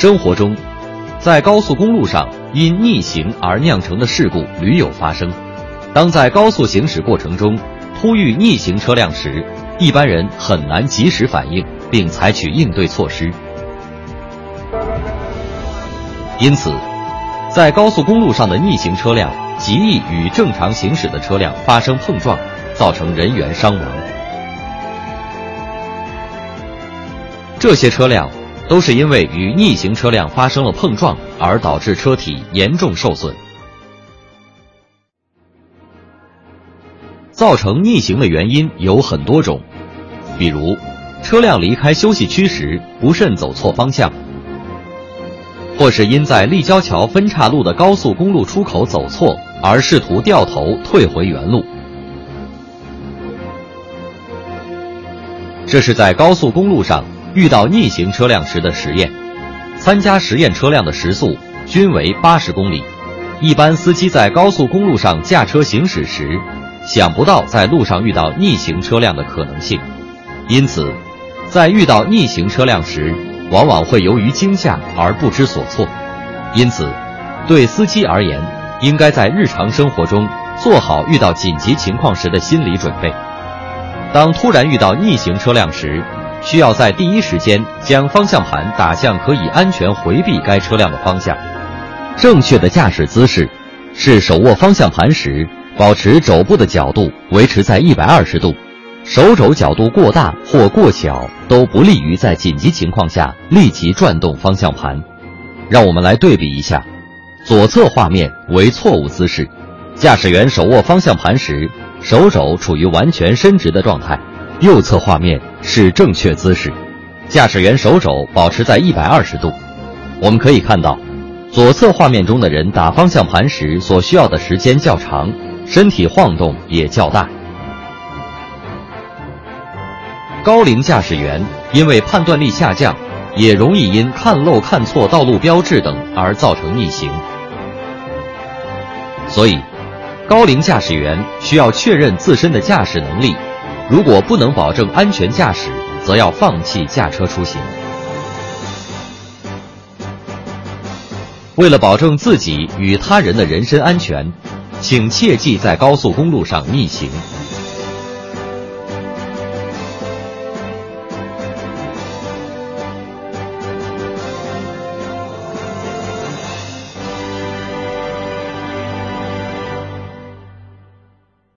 生活中，在高速公路上因逆行而酿成的事故屡有发生。当在高速行驶过程中突遇逆行车辆时，一般人很难及时反应并采取应对措施。因此，在高速公路上的逆行车辆极易与正常行驶的车辆发生碰撞，造成人员伤亡。这些车辆。都是因为与逆行车辆发生了碰撞而导致车体严重受损。造成逆行的原因有很多种，比如车辆离开休息区时不慎走错方向，或是因在立交桥分岔路的高速公路出口走错而试图掉头退回原路。这是在高速公路上。遇到逆行车辆时的实验，参加实验车辆的时速均为八十公里。一般司机在高速公路上驾车行驶时，想不到在路上遇到逆行车辆的可能性，因此，在遇到逆行车辆时，往往会由于惊吓而不知所措。因此，对司机而言，应该在日常生活中做好遇到紧急情况时的心理准备。当突然遇到逆行车辆时，需要在第一时间将方向盘打向可以安全回避该车辆的方向。正确的驾驶姿势是手握方向盘时，保持肘部的角度维持在一百二十度，手肘角度过大或过小都不利于在紧急情况下立即转动方向盘。让我们来对比一下，左侧画面为错误姿势，驾驶员手握方向盘时，手肘处于完全伸直的状态。右侧画面是正确姿势，驾驶员手肘保持在一百二十度。我们可以看到，左侧画面中的人打方向盘时所需要的时间较长，身体晃动也较大。高龄驾驶员因为判断力下降，也容易因看漏看错道路标志等而造成逆行。所以，高龄驾驶员需要确认自身的驾驶能力。如果不能保证安全驾驶，则要放弃驾车出行。为了保证自己与他人的人身安全，请切记在高速公路上逆行。